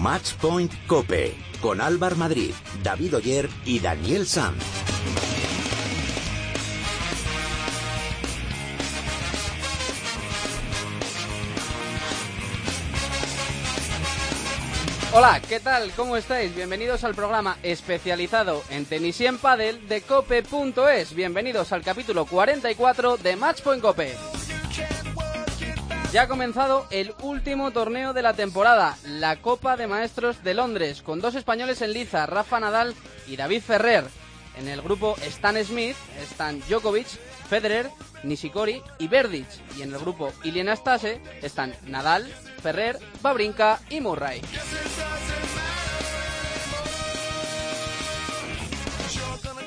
Matchpoint Cope con Álvar Madrid, David Oyer y Daniel Sanz. Hola, ¿qué tal? ¿Cómo estáis? Bienvenidos al programa especializado en tenis y en pádel de cope.es. Bienvenidos al capítulo 44 de Matchpoint Cope. Ya ha comenzado el último torneo de la temporada, la Copa de Maestros de Londres, con dos españoles en liza, Rafa Nadal y David Ferrer. En el grupo Stan Smith están Djokovic, Federer, Nishikori y Verdic. Y en el grupo Iliana Stase están Nadal, Ferrer, Babrinka y Murray.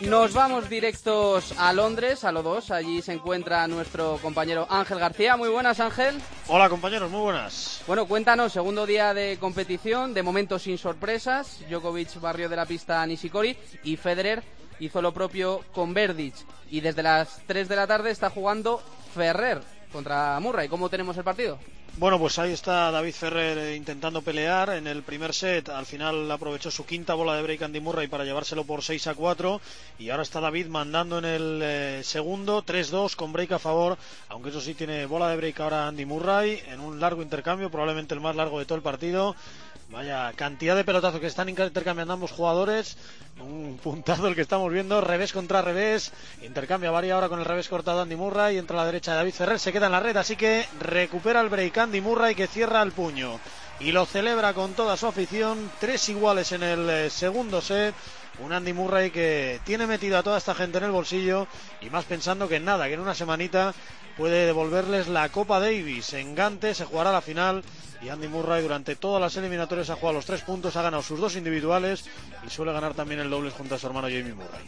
Nos vamos directos a Londres, a los dos. Allí se encuentra nuestro compañero Ángel García. Muy buenas, Ángel. Hola, compañeros, muy buenas. Bueno, cuéntanos, segundo día de competición, de momento sin sorpresas. Djokovic barrio de la pista a Nishikori y Federer hizo lo propio con Verdic. Y desde las 3 de la tarde está jugando Ferrer contra Murray. ¿Cómo tenemos el partido? Bueno, pues ahí está David Ferrer eh, intentando pelear en el primer set. Al final aprovechó su quinta bola de break Andy Murray para llevárselo por 6 a 4. Y ahora está David mandando en el eh, segundo 3-2 con break a favor. Aunque eso sí tiene bola de break ahora Andy Murray en un largo intercambio, probablemente el más largo de todo el partido. Vaya cantidad de pelotazos que están intercambiando ambos jugadores. Un puntazo el que estamos viendo, revés contra revés. Intercambia varia ahora con el revés cortado Andy Murray. Entra a la derecha de David Ferrer, se queda en la red, así que recupera el break Andy Murray que cierra el puño. Y lo celebra con toda su afición. Tres iguales en el eh, segundo set. Un Andy Murray que tiene metido a toda esta gente en el bolsillo y más pensando que en nada, que en una semanita puede devolverles la Copa Davis. En Gante se jugará la final y Andy Murray durante todas las eliminatorias ha jugado los tres puntos, ha ganado sus dos individuales y suele ganar también el doble junto a su hermano Jamie Murray.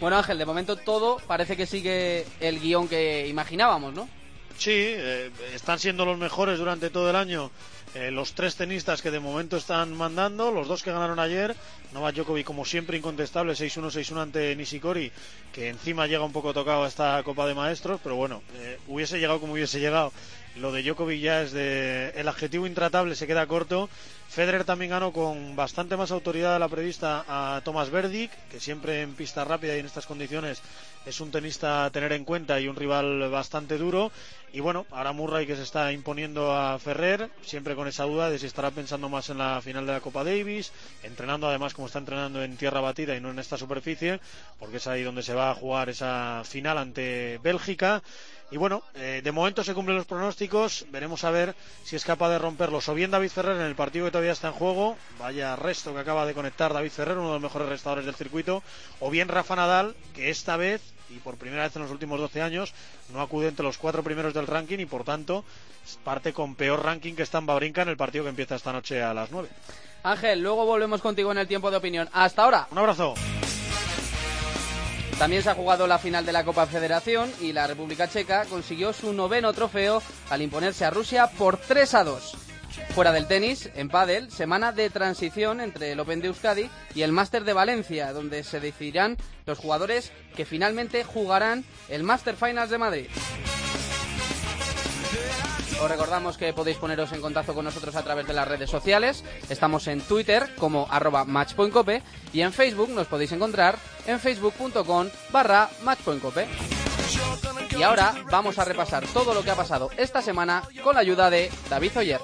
Bueno Ángel, de momento todo parece que sigue el guion que imaginábamos, ¿no? Sí, eh, están siendo los mejores durante todo el año. Eh, los tres tenistas que de momento están mandando, los dos que ganaron ayer, Novak Djokovic como siempre incontestable, 6-1, 6-1 ante Nishikori, que encima llega un poco tocado a esta Copa de Maestros, pero bueno, eh, hubiese llegado como hubiese llegado. Lo de Djokovic ya es de el adjetivo intratable se queda corto. Federer también ganó con bastante más autoridad de la prevista a Thomas Verdic, que siempre en pista rápida y en estas condiciones es un tenista a tener en cuenta y un rival bastante duro. Y bueno, ahora Murray que se está imponiendo a Ferrer, siempre con esa duda de si estará pensando más en la final de la Copa Davis, entrenando además como está entrenando en tierra batida y no en esta superficie, porque es ahí donde se va a jugar esa final ante Bélgica. Y bueno, eh, de momento se cumplen los pronósticos. Veremos a ver si es capaz de romperlos. O bien David Ferrer en el partido que todavía está en juego. Vaya resto que acaba de conectar David Ferrer, uno de los mejores restadores del circuito. O bien Rafa Nadal, que esta vez, y por primera vez en los últimos 12 años, no acude entre los cuatro primeros del ranking y por tanto parte con peor ranking que está en Babrinka en el partido que empieza esta noche a las 9. Ángel, luego volvemos contigo en el tiempo de opinión. Hasta ahora. Un abrazo. También se ha jugado la final de la Copa Federación y la República Checa consiguió su noveno trofeo al imponerse a Rusia por 3 a 2. Fuera del tenis, en pádel, semana de transición entre el Open de Euskadi y el Máster de Valencia, donde se decidirán los jugadores que finalmente jugarán el Master Finals de Madrid. Os recordamos que podéis poneros en contacto con nosotros a través de las redes sociales. Estamos en Twitter como arroba matchpointcope y en Facebook nos podéis encontrar en facebook.com barra matchpointcope. Y ahora vamos a repasar todo lo que ha pasado esta semana con la ayuda de David Oyer.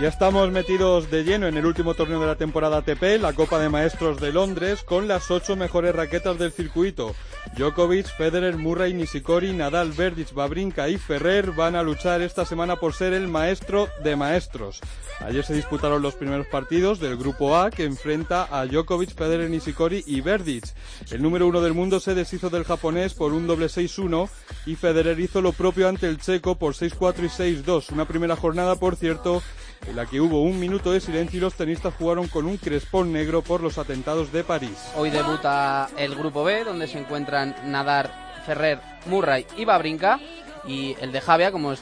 Ya estamos metidos de lleno en el último torneo de la temporada ATP, la Copa de Maestros de Londres, con las ocho mejores raquetas del circuito. Djokovic, Federer, Murray, Nishikori, Nadal, Verdic, Babrinka y Ferrer van a luchar esta semana por ser el maestro de maestros. Ayer se disputaron los primeros partidos del Grupo A que enfrenta a Djokovic, Federer, Nishikori y Verdic. El número uno del mundo se deshizo del japonés por un doble 6-1 y Federer hizo lo propio ante el checo por 6-4 y 6-2. Una primera jornada, por cierto, en la que hubo un minuto de silencio y los tenistas jugaron con un crespón negro por los atentados de París. Hoy debuta el Grupo B, donde se encuentran Nadar, Ferrer, Murray y Babrinka. Y el de Javia, como,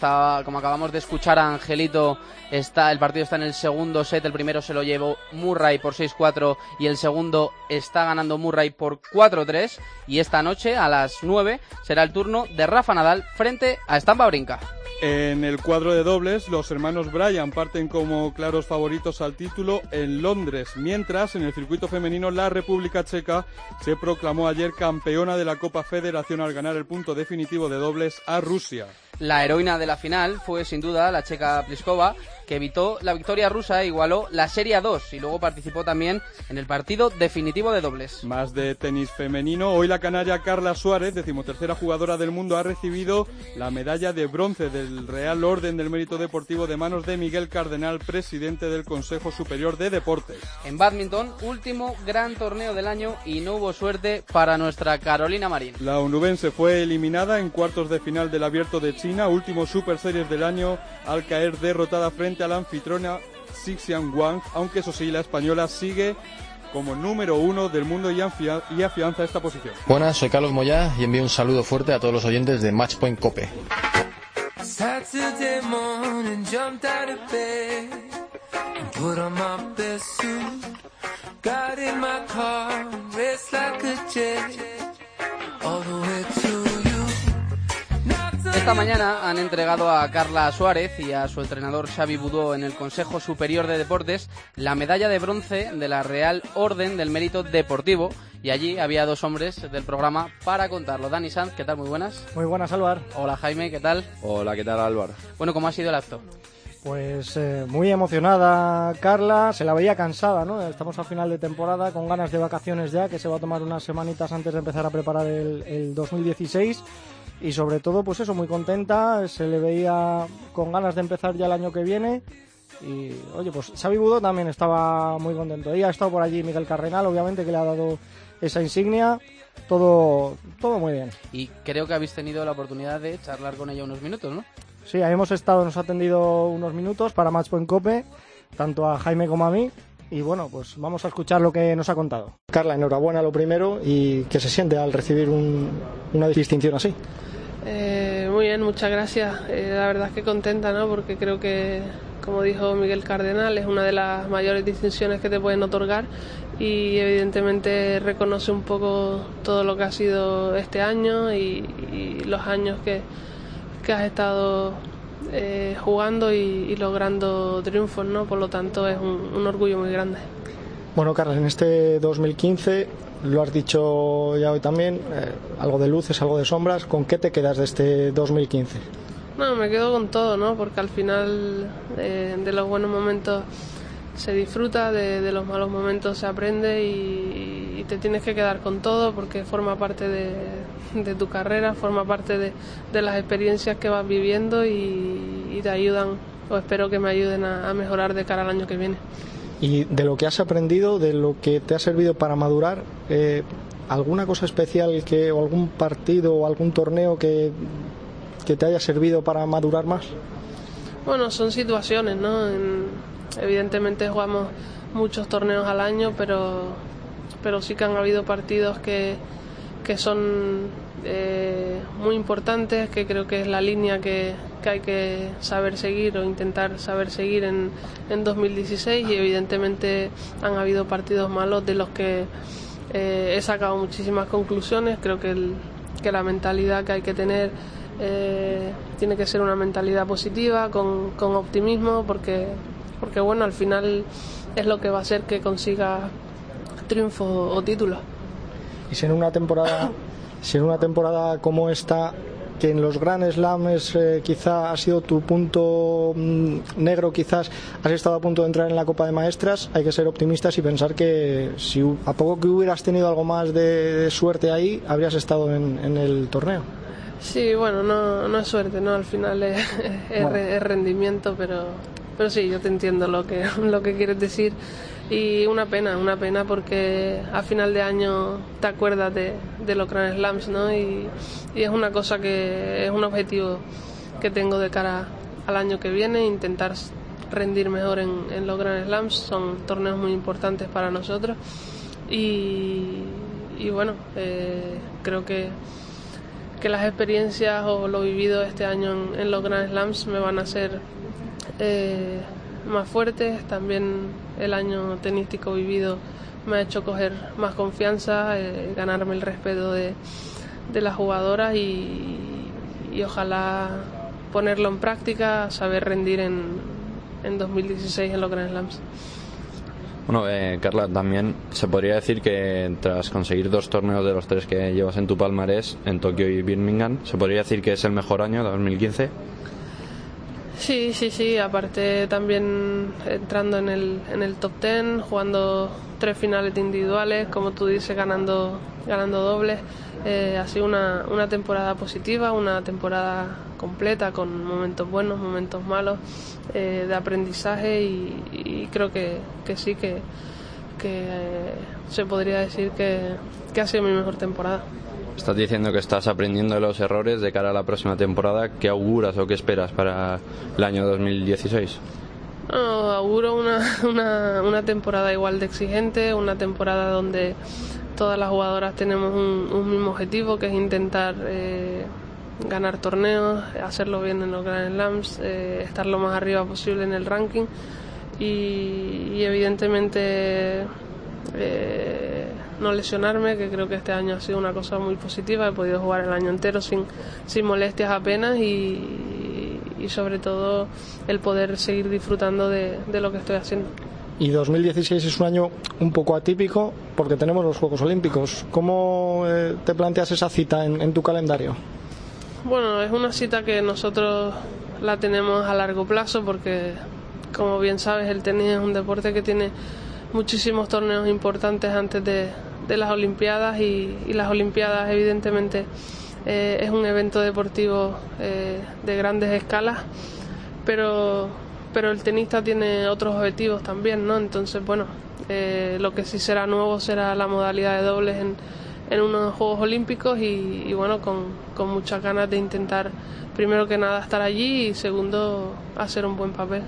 como acabamos de escuchar a Angelito, está, el partido está en el segundo set. El primero se lo llevó Murray por 6-4 y el segundo está ganando Murray por 4-3. Y esta noche, a las 9, será el turno de Rafa Nadal frente a Stan Babrinka. En el cuadro de dobles, los hermanos Bryan parten como claros favoritos al título en Londres, mientras en el circuito femenino la República Checa se proclamó ayer campeona de la Copa Federación al ganar el punto definitivo de dobles a Rusia. La heroína de la final fue sin duda la checa Pliskova, que evitó la victoria rusa e igualó la Serie 2 y luego participó también en el partido definitivo de dobles. Más de tenis femenino, hoy la canaria Carla Suárez, decimotercera jugadora del mundo, ha recibido la medalla de bronce del Real Orden del Mérito Deportivo de manos de Miguel Cardenal, presidente del Consejo Superior de Deportes. En badminton, último gran torneo del año y no hubo suerte para nuestra Carolina Marín. La onubense fue eliminada en cuartos de final del Abierto de China, último Super Series del año, al caer derrotada frente a la anfitriona Xixian Wang, aunque eso sí, la española sigue como número uno del mundo y, afia- y afianza esta posición. Buenas, soy Carlos Moyá y envío un saludo fuerte a todos los oyentes de Matchpoint Cope. Got in my car, raced like a jet all the way to Esta mañana han entregado a Carla Suárez y a su entrenador Xavi Budó en el Consejo Superior de Deportes la medalla de bronce de la Real Orden del Mérito Deportivo y allí había dos hombres del programa para contarlo. Dani Sanz, ¿qué tal? Muy buenas. Muy buenas, Álvaro. Hola Jaime, ¿qué tal? Hola, ¿qué tal Álvaro? Bueno, ¿cómo ha sido el acto? Pues eh, muy emocionada Carla, se la veía cansada, ¿no? Estamos a final de temporada, con ganas de vacaciones ya, que se va a tomar unas semanitas antes de empezar a preparar el, el 2016. Y sobre todo, pues eso, muy contenta, se le veía con ganas de empezar ya el año que viene. Y oye, pues Xavi Budó también estaba muy contento. Y ha estado por allí Miguel Carrenal, obviamente, que le ha dado esa insignia. Todo, todo muy bien. Y creo que habéis tenido la oportunidad de charlar con ella unos minutos, ¿no? Sí, ahí hemos estado, nos ha atendido unos minutos para Matchpoint Cope, tanto a Jaime como a mí. Y bueno, pues vamos a escuchar lo que nos ha contado. Carla, enhorabuena lo primero y que se siente al recibir un- una distinción así. Eh, muy bien, muchas gracias. Eh, la verdad es que contenta, ¿no? Porque creo que, como dijo Miguel Cardenal, es una de las mayores distinciones que te pueden otorgar y evidentemente reconoce un poco todo lo que ha sido este año y, y los años que, que has estado eh, jugando y, y logrando triunfos, ¿no? Por lo tanto es un, un orgullo muy grande. Bueno, Carla, en este 2015, lo has dicho ya hoy también, eh, algo de luces, algo de sombras. ¿Con qué te quedas de este 2015? No, me quedo con todo, ¿no? Porque al final eh, de los buenos momentos se disfruta, de, de los malos momentos se aprende y, y te tienes que quedar con todo porque forma parte de, de tu carrera, forma parte de, de las experiencias que vas viviendo y, y te ayudan, o espero que me ayuden a, a mejorar de cara al año que viene. Y de lo que has aprendido, de lo que te ha servido para madurar, eh, ¿alguna cosa especial que, o algún partido o algún torneo que, que te haya servido para madurar más? Bueno, son situaciones, ¿no? En- evidentemente jugamos muchos torneos al año, pero, pero sí que han habido partidos que, que son eh, muy importantes, que creo que es la línea que, que hay que saber seguir o intentar saber seguir en, en 2016 y evidentemente han habido partidos malos de los que eh, he sacado muchísimas conclusiones. Creo que, el- que la mentalidad que hay que tener eh, tiene que ser una mentalidad positiva, con, con optimismo, porque, porque bueno, al final es lo que va a hacer que consiga triunfo o títulos. Y si en una temporada, si en una temporada como esta, que en los Grand Slams eh, quizá ha sido tu punto mm, negro, quizás has estado a punto de entrar en la Copa de Maestras, hay que ser optimistas y pensar que si a poco que hubieras tenido algo más de, de suerte ahí, habrías estado en, en el torneo. Sí, bueno, no, no es suerte, ¿no? Al final es, es Bueno. es rendimiento, pero, pero sí, yo te entiendo lo que, lo que quieres decir. Y una pena, una pena porque a final de año te acuerdas de, los Grand Slams, ¿no? Y, es una cosa que es un objetivo que tengo de cara al año que viene, intentar rendir mejor en, los Grand Slams. Son torneos muy importantes para nosotros. Y, y bueno, eh, creo que que las experiencias o lo vivido este año en, en los Grand Slams me van a hacer eh, más fuertes. También el año tenístico vivido me ha hecho coger más confianza, eh, ganarme el respeto de, de las jugadoras y, ojalá ponerlo en práctica, saber rendir en, en 2016 en los Grand Slams. Bueno, eh, Carla, también se podría decir que tras conseguir dos torneos de los tres que llevas en tu palmarés, en Tokio y Birmingham, se podría decir que es el mejor año, 2015. Sí, sí, sí. Aparte también entrando en el, en el top ten, jugando tres finales individuales, como tú dices, ganando, ganando dobles. Eh, ha sido una, una temporada positiva, una temporada completa con momentos buenos, momentos malos eh, de aprendizaje y, creo que, que sí que, que eh, se podría decir que, que ha sido mi mejor temporada. Estás diciendo que estás aprendiendo de los errores de cara a la próxima temporada. ¿Qué auguras o qué esperas para el año 2016? No, auguro una, una, temporada igual de exigente, una temporada donde todas las jugadoras tenemos un, mismo objetivo, que es intentar eh, ganar torneos, hacerlo bien en los Grand Slams, eh, estar lo más arriba posible en el ranking y, y evidentemente eh, no lesionarme, que creo que este año ha sido una cosa muy positiva, he podido jugar el año entero sin, sin molestias apenas y, y sobre todo el poder seguir disfrutando de, de lo que estoy haciendo. Y 2016 es un año un poco atípico porque tenemos los Juegos Olímpicos. ¿Cómo eh, te planteas esa cita en, en tu calendario? Bueno, es una cita que nosotros la tenemos a largo plazo porque, como bien sabes, el tenis es un deporte que tiene muchísimos torneos importantes antes de, de las Olimpiadas y, y, las Olimpiadas evidentemente eh, es un evento deportivo eh, de grandes escalas, pero, pero el tenista tiene otros objetivos también, ¿no? Entonces, bueno, eh, lo que sí será nuevo será la modalidad de dobles en, en unos Juegos Olímpicos y, y bueno, con, con muchas ganas de intentar, primero que nada, estar allí y segundo, hacer un buen papel.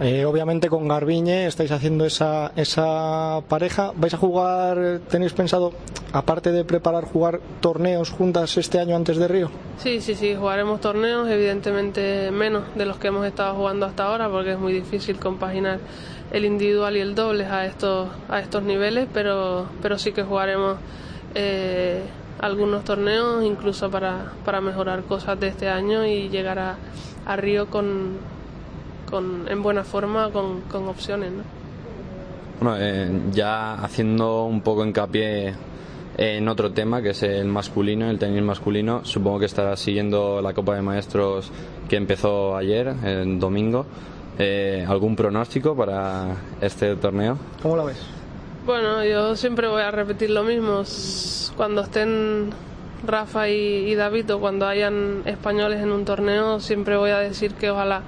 Eh, obviamente con Garbiñe estáis haciendo esa, esa pareja. ¿Vais a jugar, tenéis pensado, aparte de preparar, jugar torneos juntas este año antes de Río? Sí, sí, sí, jugaremos torneos, evidentemente menos de los que hemos estado jugando hasta ahora, porque es muy difícil compaginar el individual y el doble a estos, a estos niveles, pero, pero sí que jugaremos eh, algunos torneos, incluso para, para mejorar cosas de este año y llegar a, a Río con con, en buena forma con, con opciones. ¿no? Bueno, eh, ya haciendo un poco hincapié en otro tema que es el masculino, el tenis masculino, supongo que estarás siguiendo la Copa de Maestros que empezó ayer, el domingo. Eh, ¿Algún pronóstico para este torneo? ¿Cómo lo ves? Bueno, yo siempre voy a repetir lo mismo. Cuando estén Rafa y, y David o cuando hayan españoles en un torneo, siempre voy a decir que ojalá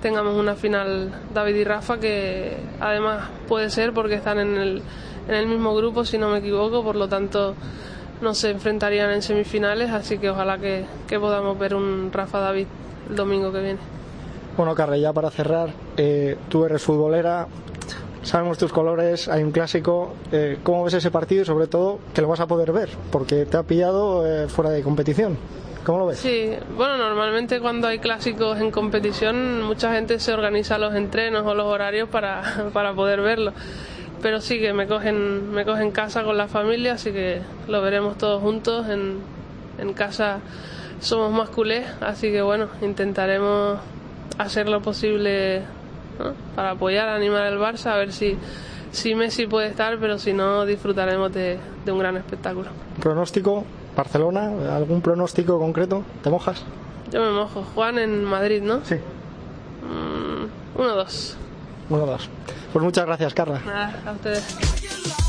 tengamos una final David y Rafa que además puede ser porque están en el, en el mismo grupo si no me equivoco por lo tanto no se enfrentarían en semifinales así que ojalá que, podamos ver un Rafa David el domingo que viene bueno Carla ya para cerrar eh, tú eres futbolera sabemos tus colores, hay un clásico. Eh, ¿Cómo ves ese partido y sobre todo que lo vas a poder ver? Porque te ha pillado eh, fuera de competición. ¿Cómo lo ves? Sí, bueno, normalmente cuando hay clásicos en competición, mucha gente se organiza los entrenos o los horarios para, para poder verlo. Pero sí que me cogen, me cogen casa con la familia, así que lo veremos todos juntos. En, en casa somos más culés, así que bueno, intentaremos hacer lo posible ¿no? para apoyar, animar al Barça, a ver si, si Messi puede estar, pero si no, disfrutaremos de, de un gran espectáculo. ¿Pronóstico? Barcelona, ¿algún pronóstico concreto? ¿Te mojas? Yo me mojo. Juan en Madrid, ¿no? Sí. Mm, uno, dos. Uno, dos. Pues muchas gracias, Carla. Nada, a ustedes.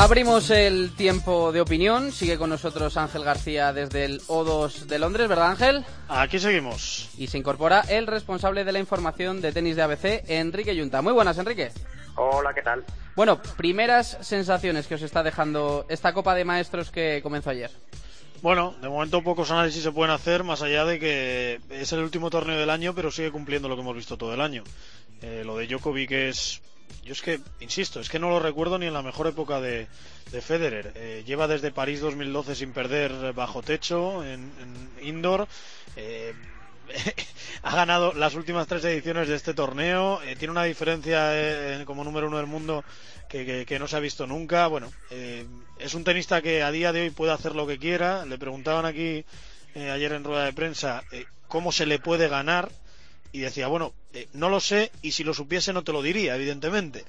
Abrimos el tiempo de opinión. Sigue con nosotros Ángel García desde el O2 de Londres, ¿verdad Ángel? Aquí seguimos. Y se incorpora el responsable de la información de tenis de ABC, Enrique Yunta. Muy buenas, Enrique. Hola, ¿qué tal? Bueno, primeras sensaciones que os está dejando esta Copa de Maestros que comenzó ayer. Bueno, de momento pocos análisis se pueden hacer, más allá de que es el último torneo del año, pero sigue cumpliendo lo que hemos visto todo el año. Eh, lo de Djokovic es yo es que, insisto, es que no lo recuerdo ni en la mejor época de, de Federer. Eh, lleva desde París 2012 sin perder bajo techo, en, indoor. Eh, ha ganado las últimas tres ediciones de este torneo, eh, tiene una diferencia como número uno del mundo que, que- no se ha visto nunca. Bueno, es un tenista que a día de hoy puede hacer lo que quiera. Le preguntaban aquí ayer en rueda de prensa cómo se le puede ganar y decía, bueno, eh, no lo sé y si lo supiese no te lo diría, evidentemente.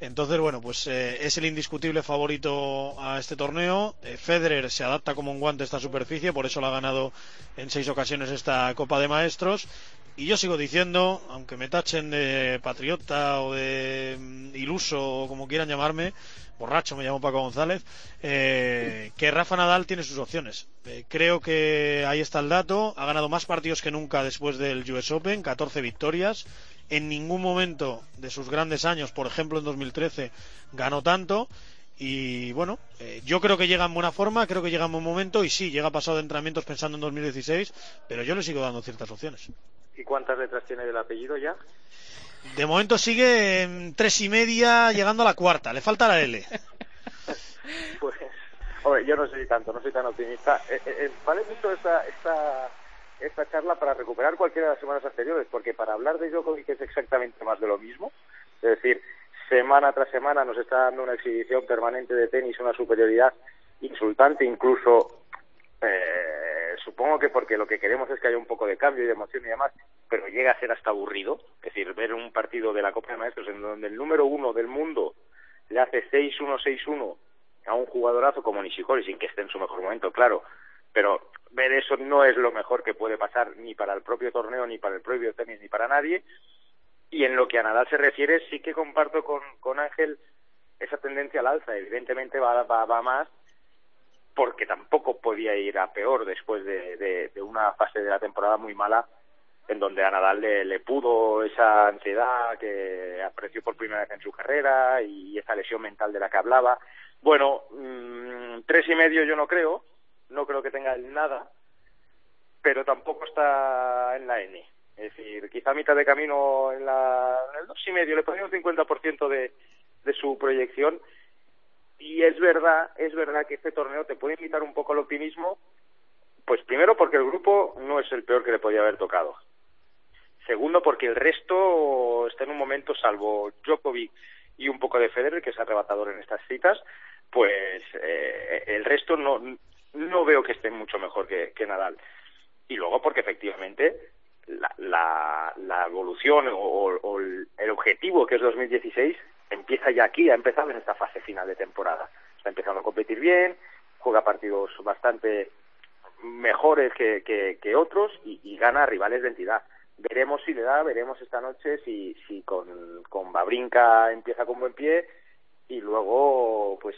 Entonces, bueno, pues eh, es el indiscutible favorito a este torneo. Eh, Federer se adapta como un guante a esta superficie, por eso lo ha ganado en seis ocasiones esta Copa de Maestros. Y yo sigo diciendo, aunque me tachen de patriota o de mm, iluso o como quieran llamarme, borracho me llamo Paco González, eh, que Rafa Nadal tiene sus opciones. Eh, creo que ahí está el dato. Ha ganado más partidos que nunca después del US Open, 14 victorias. En ningún momento de sus grandes años, por ejemplo en 2013, ganó tanto. Y bueno, eh, yo creo que llega en buena forma, creo que llega en buen momento y sí, llega pasado de entrenamientos pensando en 2016, pero yo le sigo dando ciertas opciones. ¿Y cuántas letras tiene del apellido ya? De momento sigue en tres y media, llegando a la cuarta, le falta la L. Pues, hombre, yo no soy tanto, no soy tan optimista. Eh, eh, eh, vale mucho esta, esta, esta charla para recuperar cualquiera de las semanas anteriores, porque para hablar de Djokovic es exactamente más de lo mismo. Es decir, semana tras semana nos está dando una exhibición permanente de tenis, una superioridad insultante, incluso eh, supongo que porque lo que queremos es que haya un poco de cambio y de emoción y demás, pero llega a ser hasta aburrido. Es decir, ver un partido de la Copa de Maestros en donde el número uno del mundo le hace 6-1, 6-1 a un jugadorazo como Nishikori, sin que esté en su mejor momento, claro. Pero ver eso no es lo mejor que puede pasar ni para el propio torneo, ni para el propio tenis, ni para nadie. Y en lo que a Nadal se refiere, sí que comparto con, con Ángel esa tendencia al alza. Evidentemente va, va, va más porque tampoco podía ir a peor después de, de, una fase de la temporada muy mala en donde a Nadal le, pudo esa ansiedad que apreció por primera vez en su carrera y esa lesión mental de la que hablaba. Bueno, mmm, tres y medio yo no creo, no creo que tenga nada, pero tampoco está en la N. Es decir, quizá mitad de camino en, la, dos y medio le ponía un 50% de, de su proyección y es verdad, es verdad que este torneo te puede invitar un poco al optimismo, pues primero porque el grupo no es el peor que le podía haber tocado. Segundo porque el resto está en un momento, salvo Djokovic y un poco de Federer, que es arrebatador en estas citas, pues eh, el resto no, no veo que esté mucho mejor que, Nadal. Y luego porque efectivamente la, la, la evolución o, o, el objetivo que es 2016 empieza ya aquí, ha empezado en esta fase final de temporada. Está empezando a competir bien, juega partidos bastante mejores que, que, otros y, gana rivales de entidad. Veremos si le da, veremos esta noche si, si con, con Babrinka empieza con buen pie y luego, pues,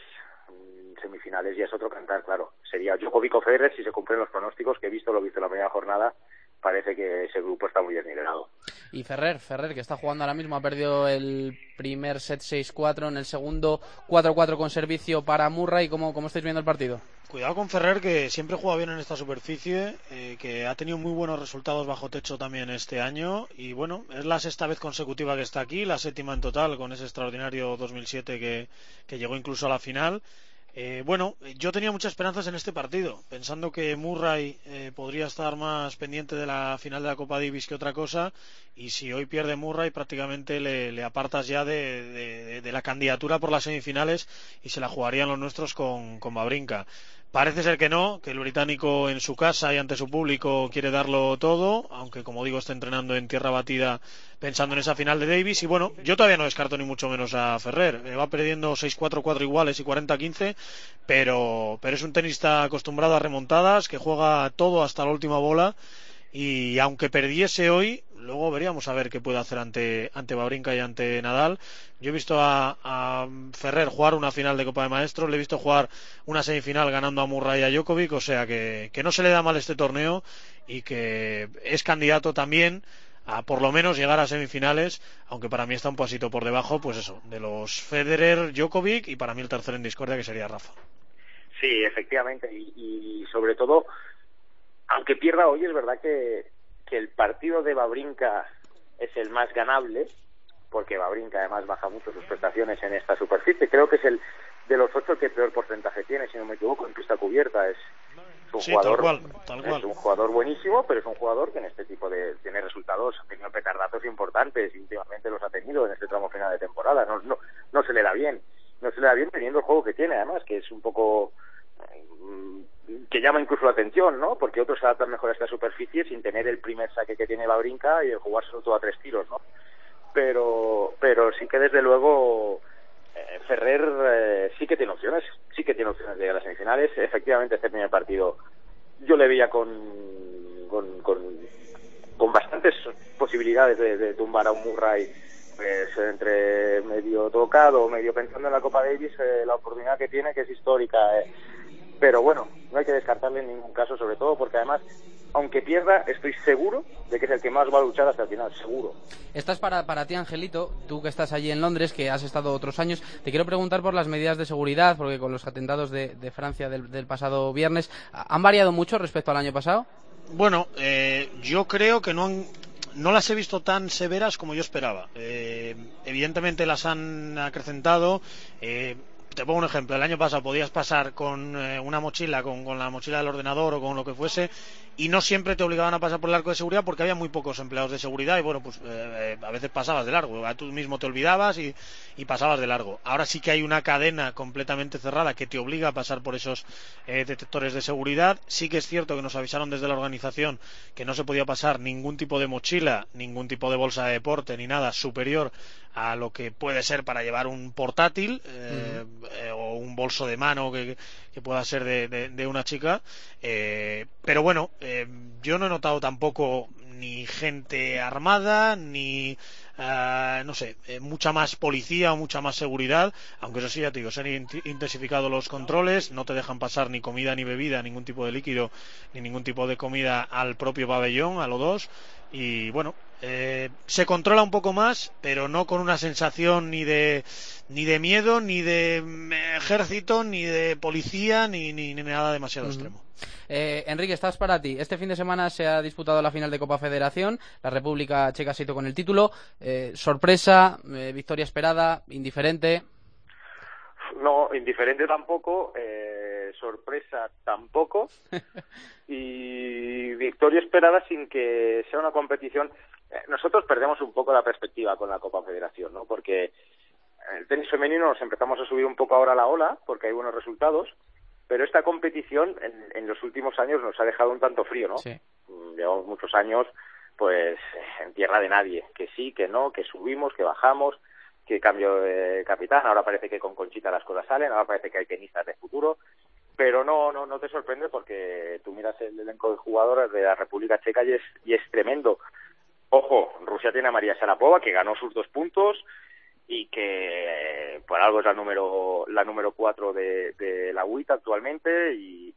semifinales ya es otro cantar, claro. Sería Djokovic o Federer si se cumplen los pronósticos que he visto, lo he visto la primera jornada, parece que ese grupo está muy desnivelado. Y Ferrer, Ferrer, que está jugando ahora mismo, ha perdido el primer set 6-4, en el segundo 4-4 con servicio para Murray. ¿Cómo, ¿Cómo estáis viendo el partido? Cuidado con Ferrer, que siempre juega bien en esta superficie, eh, que ha tenido muy buenos resultados bajo techo también este año. Y bueno, es la sexta vez consecutiva que está aquí, la séptima en total, con ese extraordinario 2007 que, que llegó incluso a la final. Eh, bueno, yo tenía muchas esperanzas en este partido, pensando que Murray eh, podría estar más pendiente de la final de la Copa Davis que otra cosa, y si hoy pierde Murray prácticamente le, apartas ya de, la candidatura por las semifinales y se la jugarían los nuestros con, con Babrinka. Parece ser que no, que el británico en su casa y ante su público quiere darlo todo, aunque como digo está entrenando en tierra batida pensando en esa final de Davis. Y bueno, yo todavía no descarto ni mucho menos a Ferrer. Me va perdiendo 6-4-4 iguales y 40-15, pero, pero es un tenista acostumbrado a remontadas, que juega todo hasta la última bola. Y aunque perdiese hoy, luego veríamos a ver qué puede hacer ante, ante Babrinka y ante Nadal. Yo he visto a, a, Ferrer jugar una final de Copa de Maestros, le he visto jugar una semifinal ganando a Murray y a Djokovic, o sea que, que no se le da mal este torneo y que es candidato también a por lo menos llegar a semifinales, aunque para mí está un pasito por debajo, pues eso, de los Federer, Djokovic y para mí el tercero en discordia que sería Rafa. Sí, efectivamente, y sobre todo, aunque pierda hoy, es verdad que, que el partido de Babrinka es el más ganable, porque Babrinka además baja mucho sus prestaciones en esta superficie. Creo que es el de los ocho que peor porcentaje tiene, si no me equivoco, en pista cubierta. Es un Sí, jugador, tal cual, tal cual. es un jugador buenísimo, pero es un jugador que en este tipo de tiene resultados, ha tenido petardazos importantes, y últimamente los ha tenido en este tramo final de temporada. No, no, no se le da bien, no se le da bien teniendo el juego que tiene, además, que es un poco que llama incluso la atención, ¿no? Porque otros se adaptan mejor a esta superficie sin tener el primer saque que tiene Babrinka y el jugárselo todo a tres tiros, ¿no? Pero, pero sí que desde luego eh, Ferrer eh, sí que tiene opciones, sí que tiene opciones de llegar a las semifinales. Efectivamente, este primer partido yo le veía con, con, con, bastantes posibilidades de, de tumbar a un Murray pues entre medio tocado, medio pensando en la Copa Davis, eh, la oportunidad que tiene que es histórica. eh. Pero bueno, no hay que descartarle en ningún caso, sobre todo porque además, aunque pierda, estoy seguro de que es el que más va a luchar hasta el final, seguro. Esta es para, para ti, Angelito, tú que estás allí en Londres, que has estado otros años. Te quiero preguntar por las medidas de seguridad, porque con los atentados de, de Francia del, del pasado viernes, ¿han variado mucho respecto al año pasado? Bueno, eh, yo creo que no han, no las he visto tan severas como yo esperaba. Eh, evidentemente las han acrecentado. Eh, te pongo un ejemplo. El año pasado podías pasar con eh, una mochila, con, con la mochila del ordenador o con lo que fuese, y no siempre te obligaban a pasar por el arco de seguridad porque había muy pocos empleados de seguridad y bueno, pues eh, a veces pasabas de largo. Tú mismo te olvidabas y, y pasabas de largo. Ahora sí que hay una cadena completamente cerrada que te obliga a pasar por esos eh, detectores de seguridad. Sí que es cierto que nos avisaron desde la organización que no se podía pasar ningún tipo de mochila, ningún tipo de bolsa de deporte ni nada superior a lo que puede ser para llevar un portátil eh, eh, o un bolso de mano que, pueda ser de, de- una chica. Eh, pero bueno, eh, yo no he notado tampoco ni gente armada ni ah, no sé, eh, mucha más policía o mucha más seguridad, aunque eso sí, ya te digo, se han int- intensificado los controles, no te dejan pasar ni comida ni bebida, ningún tipo de líquido, ni ningún tipo de comida al propio pabellón, a los dos, y bueno, eh, se controla un poco más, pero no con una sensación ni de ni de miedo, ni de mm, ejército, ni de policía, ni, ni, ni nada demasiado extremo. Eh, Enrique, estás para ti. Este fin de semana se ha disputado la final de Copa Federación. La República Checa se hizo con el título. Eh, sorpresa, eh, victoria esperada, indiferente. No, indiferente tampoco, eh, sorpresa tampoco y victoria esperada sin que sea una competición. eh, nosotros perdemos un poco la perspectiva con la Copa Federación, ¿no? Porque el tenis femenino nos empezamos a subir un poco ahora a la ola porque hay buenos resultados, pero esta competición en, en los últimos años nos ha dejado un tanto frío, ¿no? Sí. Mm, Llevamos muchos años, pues, en tierra de nadie, que sí, que no, que subimos, que bajamos, que cambio de capitán, ahora parece que con Conchita las cosas salen, ahora parece que hay tenistas de futuro, pero no, no, no te sorprende porque tú miras el elenco de jugadoras de la República Checa y es, y es tremendo. Ojo, Rusia tiene a María Sharapova que ganó sus dos puntos y que por algo es la número la número cuatro de, la UIT actualmente y-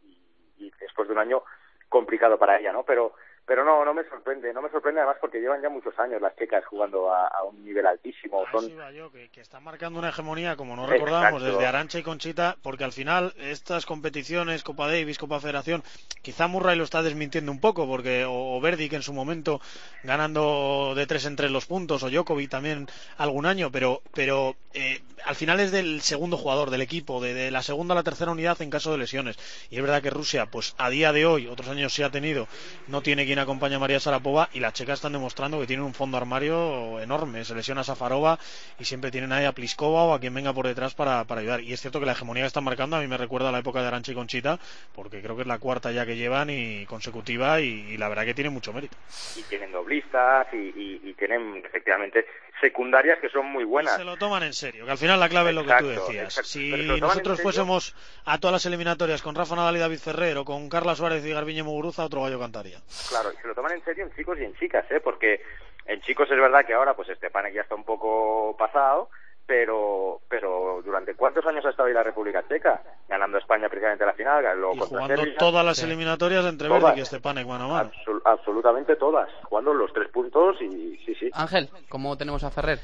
y después de un año complicado para ella, ¿no? Pero pero no no me sorprende, no me sorprende además porque llevan ya muchos años las checas jugando a, a un nivel altísimo. Son yo, que, que están marcando una hegemonía como no recordábamos Exacto. desde Arancha y Conchita, porque al final estas competiciones, Copa Davis, Copa Federación, quizá Murray lo está desmintiendo un poco, porque o, o Verdi que en su momento ganando de tres en tres los puntos, o Djokovic también algún año, pero pero eh, al final es del segundo jugador del equipo, de, de la segunda a la tercera unidad en caso de lesiones. Y es verdad que Rusia, pues a día de hoy, otros años sí ha tenido, no tiene quien acompañe a María Sarapova y las checas están demostrando que tienen un fondo armario enorme. Se lesiona a Safarova y siempre tienen ahí a Pliskova o a quien venga por detrás para, para ayudar. Y es cierto que la hegemonía que están marcando a mí me recuerda a la época de Arancha y Conchita, porque creo que es la cuarta ya que llevan y consecutiva y, la verdad que tiene mucho mérito. y tienen doblistas y tienen efectivamente secundarias que son muy buenas. Se lo toman en serio, que al final la clave es lo que tú decías. exacto. Si nosotros fuésemos a todas las eliminatorias con Rafa Nadal y David Ferrer o con Carla Suárez y Garbiñe Muguruza, otro gallo cantaría. Claro, y se lo toman en serio en chicos y en chicas, ¿eh? Porque en chicos es verdad que ahora pues Stepanek ya está un poco pasado, pero pero durante cuántos años ha estado ahí la República Checa ganando España precisamente la final, luego Y jugando Serbia. todas las eliminatorias entre Todas. Verdi y mano a mano. Absol- absolutamente todas, jugando los tres puntos y sí, sí. Ángel, ¿cómo tenemos a Ferrer?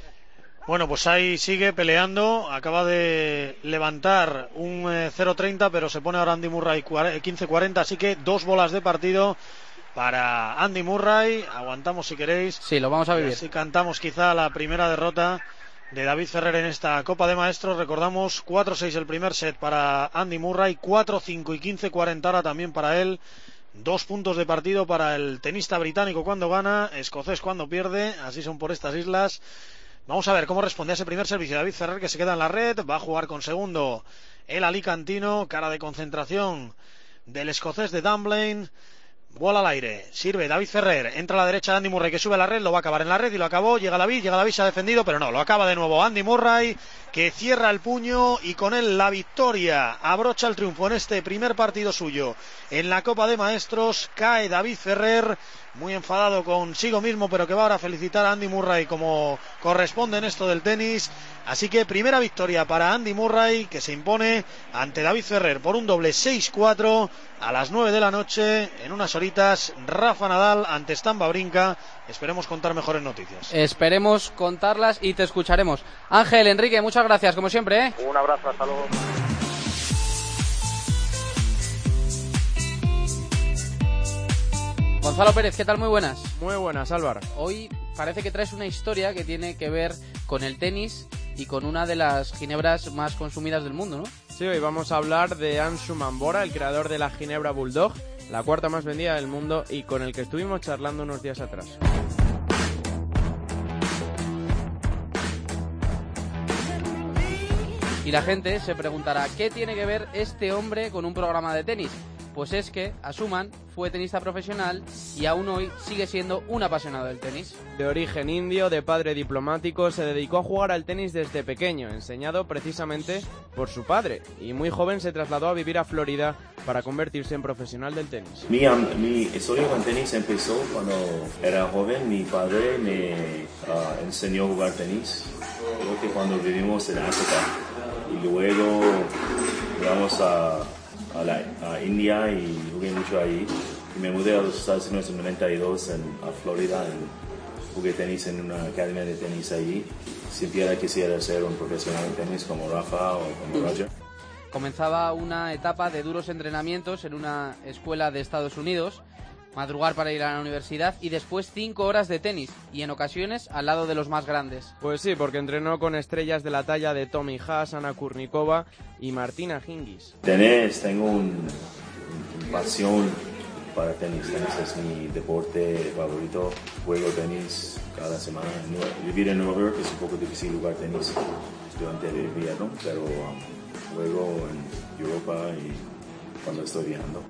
Bueno, pues ahí sigue peleando, acaba de levantar un eh, 0-30, pero se pone ahora Andy Murray cuare- 15-40, así que dos bolas de partido para Andy Murray. Aguantamos si queréis. Sí, lo vamos a vivir. así cantamos quizá la primera derrota de David Ferrer en esta Copa de Maestros. Recordamos 4-6 el primer set para Andy Murray, 4-5 y 15-40 ahora también para él. Dos puntos de partido para el tenista británico cuando gana, escocés cuando pierde, así son por estas islas. Vamos a ver cómo responde a ese primer servicio David Ferrer que se queda en la red, va a jugar con segundo el alicantino, cara de concentración del escocés de Dunblane. Bola al aire, sirve David Ferrer, entra a la derecha Andy Murray que sube a la red, lo va a acabar en la red y lo acabó, llega David, llega David, se ha defendido, pero no, lo acaba de nuevo Andy Murray que cierra el puño y con él la victoria, abrocha el triunfo en este primer partido suyo en la Copa de Maestros, cae David Ferrer, muy enfadado consigo mismo, pero que va ahora a felicitar a Andy Murray como corresponde en esto del tenis. Así que primera victoria para Andy Murray, que se impone ante David Ferrer por un doble 6-4 a las 9 de la noche. En unas horitas, Rafa Nadal ante Stamba Brinca. Esperemos contar mejores noticias. Esperemos contarlas y te escucharemos. Ángel, Enrique, muchas gracias, como siempre. ¿eh? Un abrazo, hasta luego. Gonzalo Pérez, ¿qué tal? Muy buenas. Muy buenas, Álvaro. Hoy parece que traes una historia que tiene que ver con el tenis y con una de las ginebras más consumidas del mundo, ¿no? Sí, hoy vamos a hablar de Ansu Mambora, el creador de la ginebra Bulldog, la cuarta más vendida del mundo y con el que estuvimos charlando unos días atrás. Y la gente se preguntará, ¿qué tiene que ver este hombre con un programa de tenis? Pues es que Asuman fue tenista profesional y aún hoy sigue siendo un apasionado del tenis. De origen indio, de padre diplomático, se dedicó a jugar al tenis desde pequeño, enseñado precisamente por su padre, y muy joven se trasladó a vivir a Florida para convertirse en profesional del tenis. Mi, historia con tenis empezó cuando era joven. Mi padre me ah, enseñó a jugar tenis. Creo que cuando vivimos en África. Y luego llegamos a, a la a India y jugué mucho ahí. Y me mudé a los Estados Unidos en 92 en, a Florida. y jugué tenis en una academia de tenis allí. Siempre quisiera ser un profesional de tenis como Rafa o como Roger. Comenzaba una etapa de duros entrenamientos en una escuela de Estados Unidos, madrugar para ir a la universidad y después cinco horas de tenis y en ocasiones al lado de los más grandes. Pues sí, porque entrenó con estrellas de la talla de Tommy Haas, Ana Kurnikova y Martina Hingis. Tenis, tengo un, un pasión para tenis. Tenis es mi deporte favorito. Juego tenis cada semana. Vivir en Nueva York es un poco difícil jugar tenis durante el invierno, pero um, juego en Europa y cuando estoy viajando.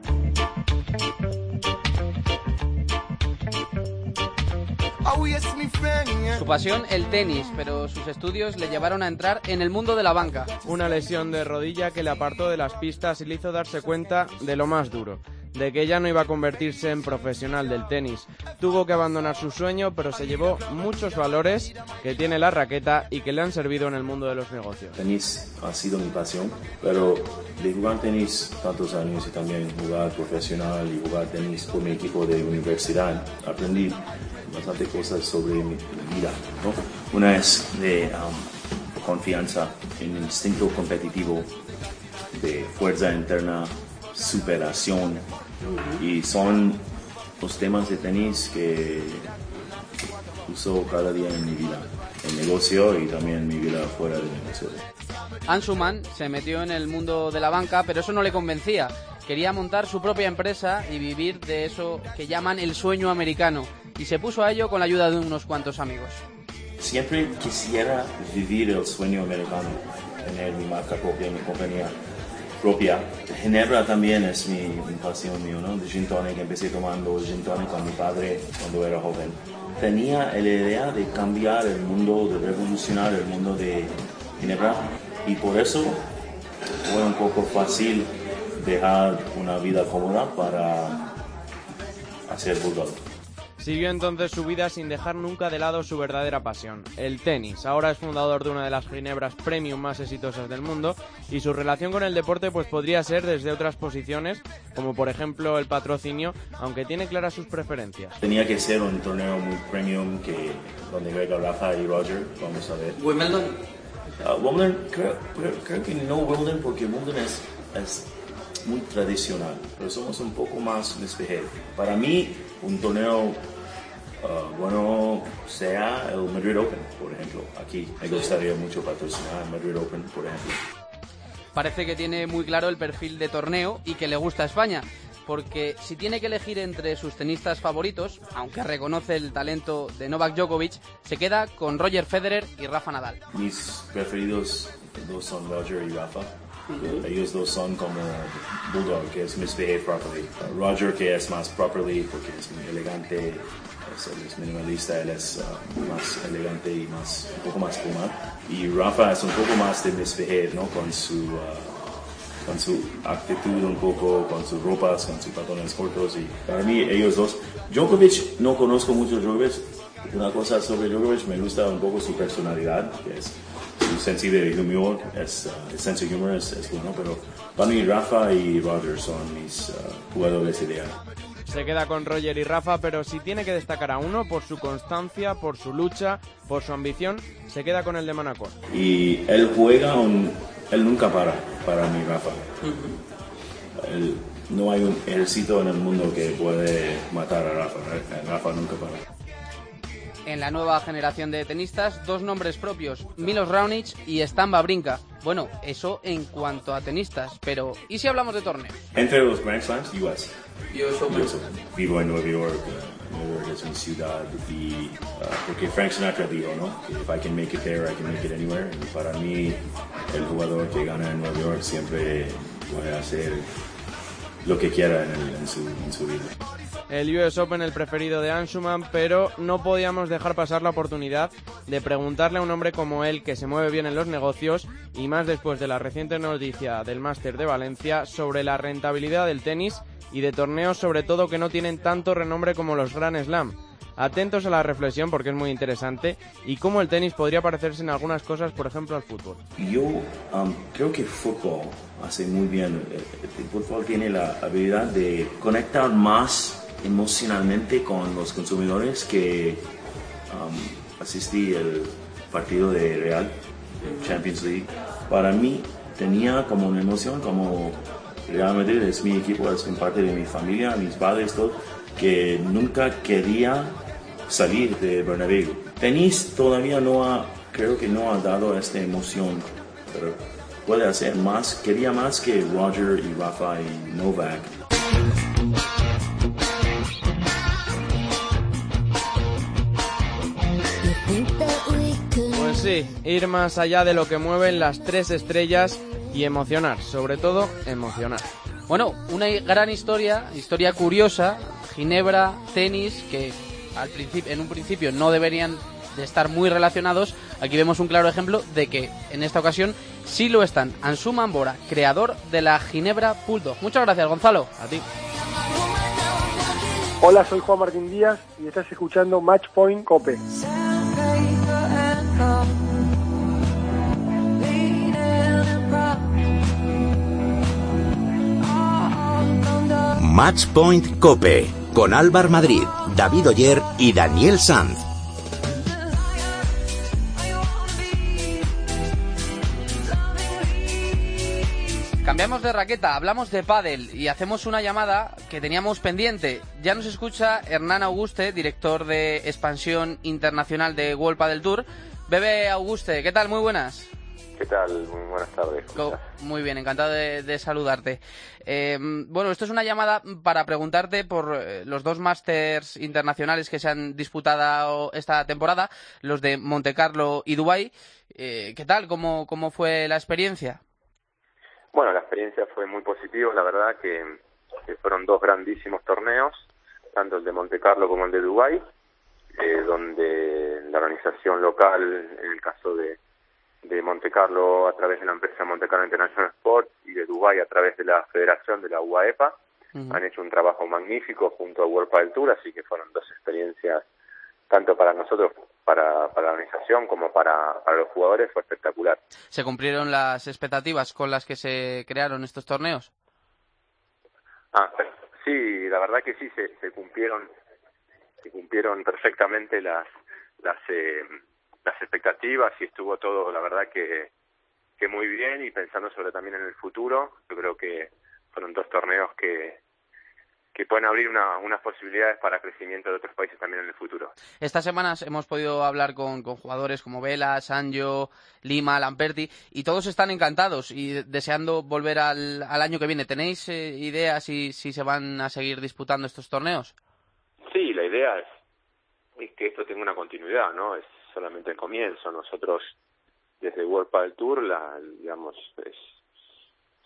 Su pasión, el tenis, pero sus estudios le llevaron a entrar en el mundo de la banca. Una lesión de rodilla que le apartó de las pistas y le hizo darse cuenta de lo más duro, de que ya no iba a convertirse en profesional del tenis. Tuvo que abandonar su sueño, pero se llevó muchos valores que tiene la raqueta y que le han servido en el mundo de los negocios. Tenis ha sido mi pasión, pero de jugar tenis tantos años y también jugar profesional y jugar tenis por mi equipo de universidad, aprendí bastante cosas sobre mi vida. ¿no? Una es de um, confianza, en instinto competitivo, de fuerza interna, superación, y son los temas de tenis que uso cada día en mi vida, en negocio y también en mi vida fuera del negocio. Ansuman se metió en el mundo de la banca, pero eso no le convencía. Quería montar su propia empresa y vivir de eso que llaman el sueño americano. Y se puso a ello con la ayuda de unos cuantos amigos. Siempre quisiera vivir el sueño americano, tener mi marca propia, mi compañía propia. Ginebra también es mi, mi pasión mío, ¿no? De gin tonic, empecé tomando gin tonic con mi padre cuando era joven. Tenía la idea de cambiar el mundo, de revolucionar el mundo de Ginebra y por eso fue un poco fácil dejar una vida cómoda para hacer bulldog. Siguió entonces su vida sin dejar nunca de lado su verdadera pasión, el tenis. Ahora es fundador de una de las ginebras premium más exitosas del mundo y su relación con el deporte pues podría ser desde otras posiciones, como por ejemplo el patrocinio, aunque tiene claras sus preferencias. Tenía que ser un torneo muy premium que donde juega Rafa y Roger, vamos a ver. Wimbledon. Uh, Wimbledon, creo, creo- creo que no Wimbledon porque Wimbledon es, es muy tradicional, pero somos un poco más despejado. Para mí, un torneo uh, bueno sea el Madrid Open, por ejemplo. Aquí me gustaría mucho patrocinar el Madrid Open, por ejemplo. Parece que tiene muy claro el perfil de torneo y que le gusta España porque si tiene que elegir entre sus tenistas favoritos, aunque reconoce el talento de Novak Djokovic, se queda con Roger Federer y Rafa Nadal. Mis preferidos dos son Roger y Rafa. Ellos dos son como Bulldog, que es misbehave properly. Roger, que es más properly porque es muy elegante, es, él es minimalista, él es uh, más elegante y más, un poco más fumado. Y Rafa es un poco más de misbehave, ¿no? Con su... Uh, con su actitud un poco, con sus ropas, con sus pantalones cortos. Y para mí, ellos dos. Djokovic, no conozco mucho Djokovic. Una cosa sobre Djokovic, me gusta un poco su personalidad, que es su sentido de humor, es, uh, el sense de humor es, es, bueno, pero para mí Rafa y Roger son mis jugadores ideales. Se queda con Roger y Rafa, pero si tiene que destacar a uno por su constancia, por su lucha, por su ambición, se queda con el de Manacor. Y él juega un, él nunca para, para mí, Rafa. Él, no hay un ejército en el mundo que puede matar a Rafa. Rafa nunca para. En la nueva generación de tenistas, dos nombres propios, Milos Raonic y Stan Wawrinka. Bueno, eso en cuanto a tenistas, pero ¿y si hablamos de torneos? Entre los Grand Slams, US. Vivo en Nueva York. uh, Nueva York es mi ciudad y uh, porque Frank Sinatra dijo, ¿no? Que if I can make it there, I can make it anywhere. Y para mí, el jugador que gana en Nueva York siempre puede hacer lo que quiera en, el- en su, en su vida. El US Open el preferido de Anshuman, pero no podíamos dejar pasar la oportunidad de preguntarle a un hombre como él que se mueve bien en los negocios y más después de la reciente noticia del Máster de Valencia sobre la rentabilidad del tenis y de torneos sobre todo que no tienen tanto renombre como los Grand Slam. Atentos a la reflexión porque es muy interesante y cómo el tenis podría parecerse en algunas cosas, por ejemplo, al fútbol. Yo um, creo que el fútbol hace muy bien. El, el fútbol tiene la habilidad de conectar más emocionalmente con los consumidores que um, asistí al partido de Real, Champions League. Para mí tenía como una emoción, como Real Madrid es mi equipo, es una parte de mi familia, mis padres, todo, que nunca quería salir de Bernabéu. Tenis todavía no ha, creo que no ha dado esta emoción, pero puede hacer más, quería más que Roger y Rafa y Novak. Pues sí, ir más allá de lo que mueven las tres estrellas y emocionar, sobre todo emocionar. Bueno, una gran historia, historia curiosa, Ginebra, tenis, que al principio, en un principio no deberían de estar muy relacionados. Aquí vemos un claro ejemplo de que en esta ocasión sí lo están. Ansu Mambora, creador de la Ginebra Bulldog. Muchas gracias, Gonzalo. A ti. Hola, soy Juan Martín Díaz y estás escuchando Match Point Cope. Match Point Cope con Álvar Madrid, David Oyer y Daniel Sanz. Cambiamos de raqueta, hablamos de pádel y hacemos una llamada que teníamos pendiente. Ya nos escucha Hernán Auguste, director de expansión internacional de World Padel Tour. Bebe Auguste, ¿qué tal? Muy buenas. ¿Qué tal? Muy buenas tardes. Muy bien, encantado de, de saludarte. Eh, bueno, esto es una llamada para preguntarte por eh, los dos másters internacionales que se han disputado esta temporada, los de Monte Carlo y Dubái. Eh, ¿Qué tal? ¿Cómo, ¿Cómo fue la experiencia? Bueno, la experiencia fue muy positiva, la verdad que, que fueron dos grandísimos torneos, tanto el de Monte Carlo como el de Dubái, eh, donde la organización local, en el caso de, de Monte Carlo a través de la empresa Monte Carlo International Sport y de Dubái a través de la federación de la UAEPA, han hecho un trabajo magnífico junto a World Padel Tour, así que fueron dos experiencias tanto para nosotros, para, para la organización, como para, para los jugadores, fue espectacular. ¿Se cumplieron las expectativas con las que se crearon estos torneos? Ah, sí, la verdad que sí, se, se cumplieron se cumplieron perfectamente las las eh, las expectativas y estuvo todo, la verdad que que muy bien y pensando sobre también en el futuro, yo creo que fueron dos torneos que que pueden abrir una, unas posibilidades para crecimiento de otros países también en el futuro. Estas semanas hemos podido hablar con, con jugadores como Vela, Sancho, Lima, Lamperti, y todos están encantados y deseando volver al, al año que viene. ¿Tenéis eh, idea si, si se van a seguir disputando estos torneos? Sí, la idea es, es que esto tenga una continuidad, ¿no? Es solamente el comienzo. Nosotros, desde World Padel Tour, la, digamos, es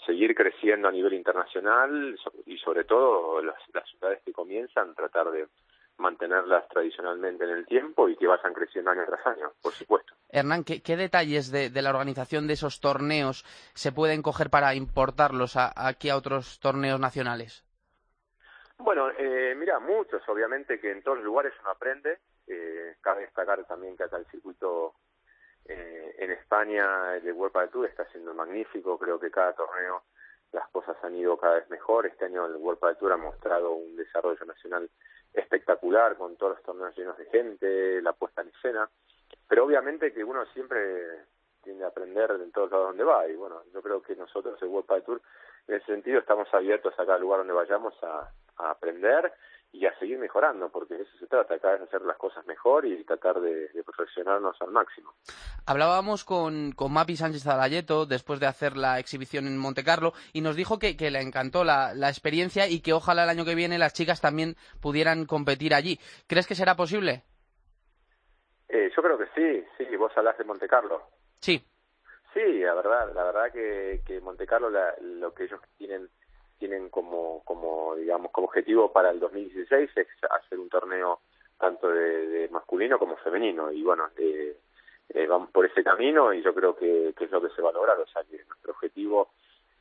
seguir creciendo a nivel internacional y sobre todo las, las ciudades que comienzan, tratar de mantenerlas tradicionalmente en el tiempo y que vayan creciendo año tras año, por supuesto. Hernán, ¿qué, qué detalles de, de la organización de esos torneos se pueden coger para importarlos a- aquí a otros torneos nacionales? Bueno, eh, mira, muchos, obviamente que en todos los lugares uno aprende. Eh, cabe destacar también que acá el circuito eh, en España, el de World Padel Tour, está siendo magnífico. Creo que cada torneo las cosas han ido cada vez mejor. Este año el World Padel Tour ha mostrado un desarrollo nacional espectacular con todos los torneos llenos de gente, la puesta en escena. Pero obviamente que uno siempre tiende a aprender en todos lados donde va. Y bueno, yo creo que nosotros, el World Padel Tour, en ese sentido estamos abiertos a cada lugar donde vayamos a aprender y a seguir mejorando, porque de eso se trata, cada vez hacer las cosas mejor y tratar de, de perfeccionarnos al máximo. Hablábamos con, con Mapi Sánchez Zalayeto después de hacer la exhibición en Monte Carlo y nos dijo que, que le encantó la, la experiencia y que ojalá el año que viene las chicas también pudieran competir allí. ¿Crees que será posible? Eh, yo creo que sí, sí, vos hablas de Monte Carlo. Sí. Sí, la verdad, la verdad que, que Monte Carlo la- lo que ellos tienen tienen como como digamos como objetivo para el 2016 es hacer un torneo tanto de, masculino como femenino. Y bueno eh, eh, vamos por ese camino y yo creo que, que es lo que se va a lograr. O sea que nuestro objetivo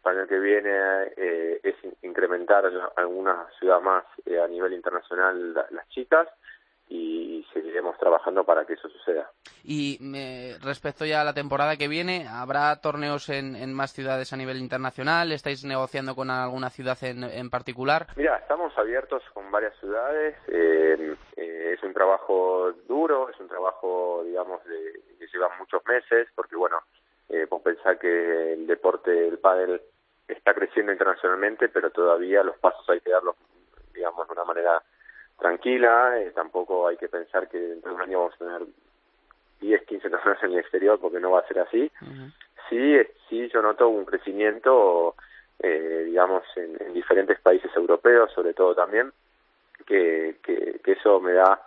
para el año que viene eh, es in- incrementar en la- alguna ciudad más eh, a nivel internacional la- las chicas y seguiremos trabajando para que eso suceda. Y respecto ya a la temporada que viene, ¿habrá torneos en, en más ciudades a nivel internacional? ¿Estáis negociando con alguna ciudad en, en particular? Mira, estamos abiertos con varias ciudades. eh, eh, es un trabajo duro, es un trabajo, digamos, de, que lleva muchos meses, porque bueno, eh, vos pensás que el deporte del pádel está creciendo internacionalmente, pero todavía los pasos hay que darlos, digamos, de una manera tranquila. eh, tampoco hay que pensar que dentro de un año vamos a tener 10, 15 torneos en el exterior, porque no va a ser así. Sí, eh, sí, yo noto un crecimiento, eh, digamos, en, en diferentes países europeos, sobre todo también, que, que, que eso me da,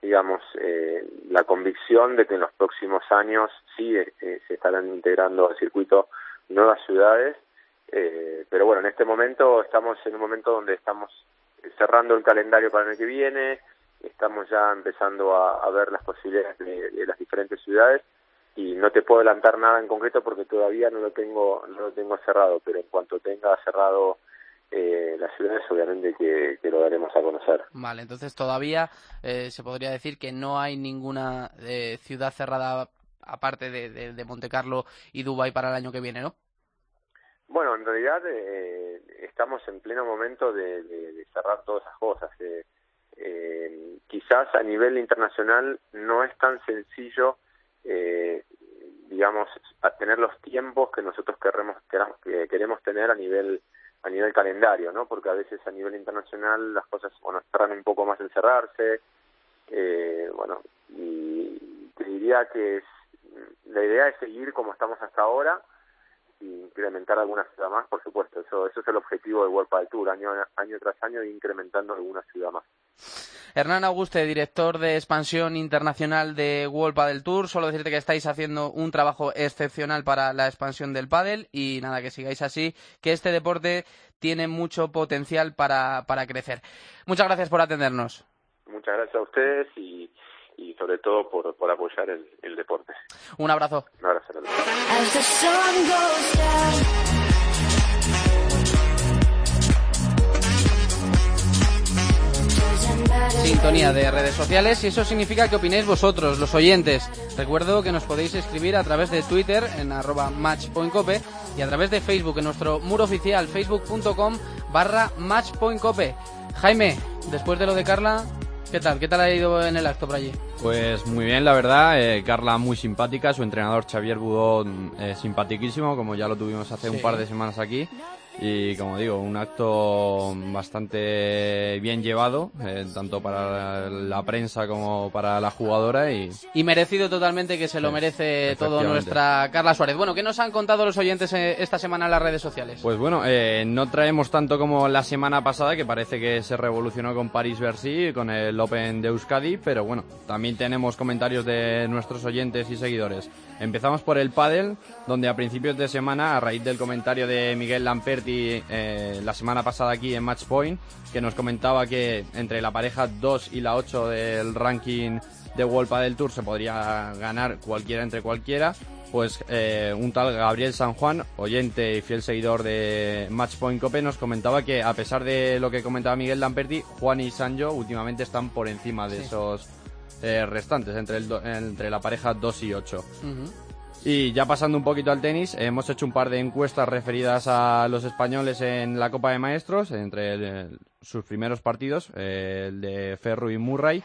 digamos, eh, la convicción de que en los próximos años sí eh, eh, se estarán integrando al circuito nuevas ciudades, eh, pero bueno, en este momento estamos en un momento donde estamos cerrando el calendario para el año que viene, estamos ya empezando a, a ver las posibilidades de, las diferentes ciudades y no te puedo adelantar nada en concreto porque todavía no lo tengo no lo tengo cerrado pero en cuanto tenga cerrado eh, las ciudades obviamente que, lo daremos a conocer Vale, entonces todavía eh, se podría decir que no hay ninguna eh, ciudad cerrada aparte de, de, de Monte Carlo y Dubái para el año que viene, ¿no? Bueno en realidad eh, estamos en pleno momento de, de- cerrar todas esas cosas eh, eh, quizás a nivel internacional no es tan sencillo eh, digamos tener los tiempos que nosotros queremos que queremos tener a nivel a nivel calendario no porque a veces a nivel internacional las cosas bueno tardan un poco más en cerrarse eh, bueno y te diría que es, la idea es seguir como estamos hasta ahora y incrementar alguna ciudad más por supuesto eso eso es el objetivo de World Padel Tour año año tras año ir incrementando alguna ciudad más Hernán Auguste, director de expansión internacional de World Padel Tour. Solo decirte que estáis haciendo un trabajo excepcional para la expansión del pádel y nada, que sigáis así, que este deporte tiene mucho potencial para, para crecer. Muchas gracias por atendernos. muchas gracias a ustedes y, y sobre todo por, por apoyar el, el deporte Un abrazo. un abrazo. Sintonía de redes sociales y eso significa que opinéis vosotros, los oyentes. Recuerdo que nos podéis escribir a través de Twitter en arroba matchpointcope y a través de Facebook en nuestro muro oficial facebook.com barra matchpointcope. Jaime, después de lo de Carla, ¿qué tal? ¿Qué tal ha ido en el acto por allí? Pues muy bien, la verdad. eh, Carla muy simpática, su entrenador Xavier Budón eh, simpaticísimo, como ya lo tuvimos hace Sí. un par de semanas aquí. Y como digo, un acto bastante bien llevado, eh, tanto para la prensa como para la jugadora y, Y merecido totalmente que se lo merece todo nuestra Carla Suárez. Bueno, ¿qué nos han contado los oyentes eh, esta semana en las redes sociales? Pues bueno, eh, no traemos tanto como la semana pasada, que parece que se revolucionó con París-Bercy, con el Open de Euskadi, pero bueno, también tenemos comentarios de nuestros oyentes y seguidores. Empezamos por el pádel, donde a principios de semana, a raíz del comentario de Miguel Lamperti eh, la semana pasada aquí en Match Point, que nos comentaba que entre la pareja 2 y la 8 del ranking de World Padel Tour se podría ganar cualquiera entre cualquiera, pues eh, un tal Gabriel San Juan, oyente y fiel seguidor de Matchpoint Cope, nos comentaba que a pesar de lo que comentaba Miguel Lamperti, Juan y Sancho últimamente están por encima de Sí. esos eh, restantes, entre, el do- entre la pareja 2 y 8. Ujú. Y ya pasando un poquito al tenis, hemos hecho un par de encuestas referidas a los españoles en la Copa de Maestros, entre el- sus primeros partidos, eh, el de Ferru y Murray,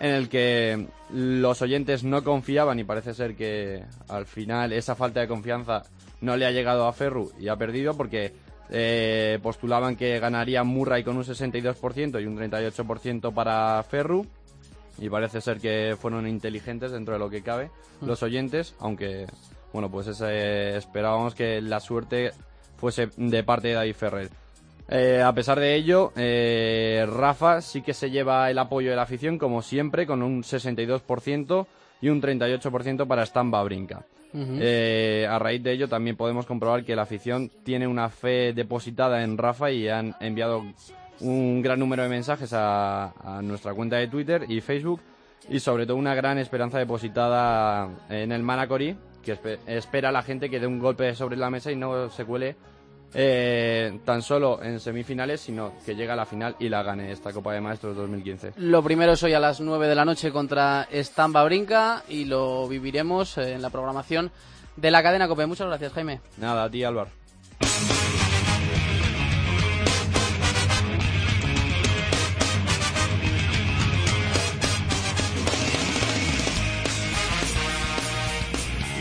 en el que los oyentes no confiaban y parece ser que al final esa falta de confianza no le ha llegado a Ferru y ha perdido porque eh, postulaban que ganaría Murray con un 62% y un 38% para Ferru y parece ser que fueron inteligentes dentro de lo que cabe Mm. los oyentes, aunque bueno, pues ese- esperábamos que la suerte fuese de parte de David Ferrer. Eh, a pesar de ello, eh, Rafa sí que se lleva el apoyo de la afición, como siempre, con un 62% y un 38% para Stan Babrinka. Ujú. Eh, a raíz de ello también podemos comprobar que la afición tiene una fe depositada en Rafa y han enviado un gran número de mensajes a, a nuestra cuenta de Twitter y Facebook y sobre todo una gran esperanza depositada en el Manacori que espe- espera a la gente que dé un golpe sobre la mesa y no se cuele eh, tan solo en semifinales sino que llegue a la final y la gane esta Copa de Maestros 2015. Lo primero es hoy a las 9 de la noche contra Stamba Brinca y lo viviremos en la programación de la cadena COPE. Muchas gracias, Jaime. Nada, a ti Álvaro.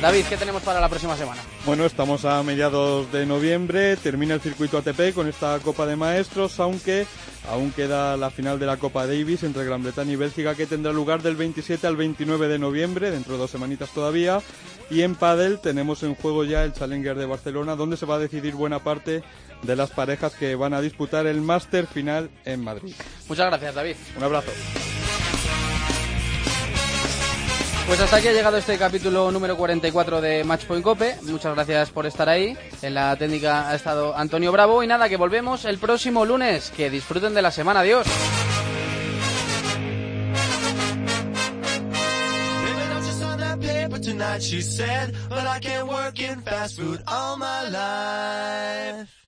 David, ¿qué tenemos para la próxima semana? Bueno, estamos a mediados de noviembre, termina el circuito ATP con esta Copa de Maestros, aunque aún queda la final de la Copa Davis entre Gran Bretaña y Bélgica que tendrá lugar del 27 al 29 de noviembre, dentro de dos semanitas todavía. Y en Padel tenemos en juego ya el Challenger de Barcelona, donde se va a decidir buena parte de las parejas que van a disputar el Máster final en Madrid. Muchas gracias, David. Un abrazo. Pues hasta aquí ha llegado este capítulo número 44 de Matchpoint Cope. Muchas gracias por estar ahí. En la técnica ha estado Antonio Bravo. Y nada, que volvemos el próximo lunes. Que disfruten de la semana. Adiós.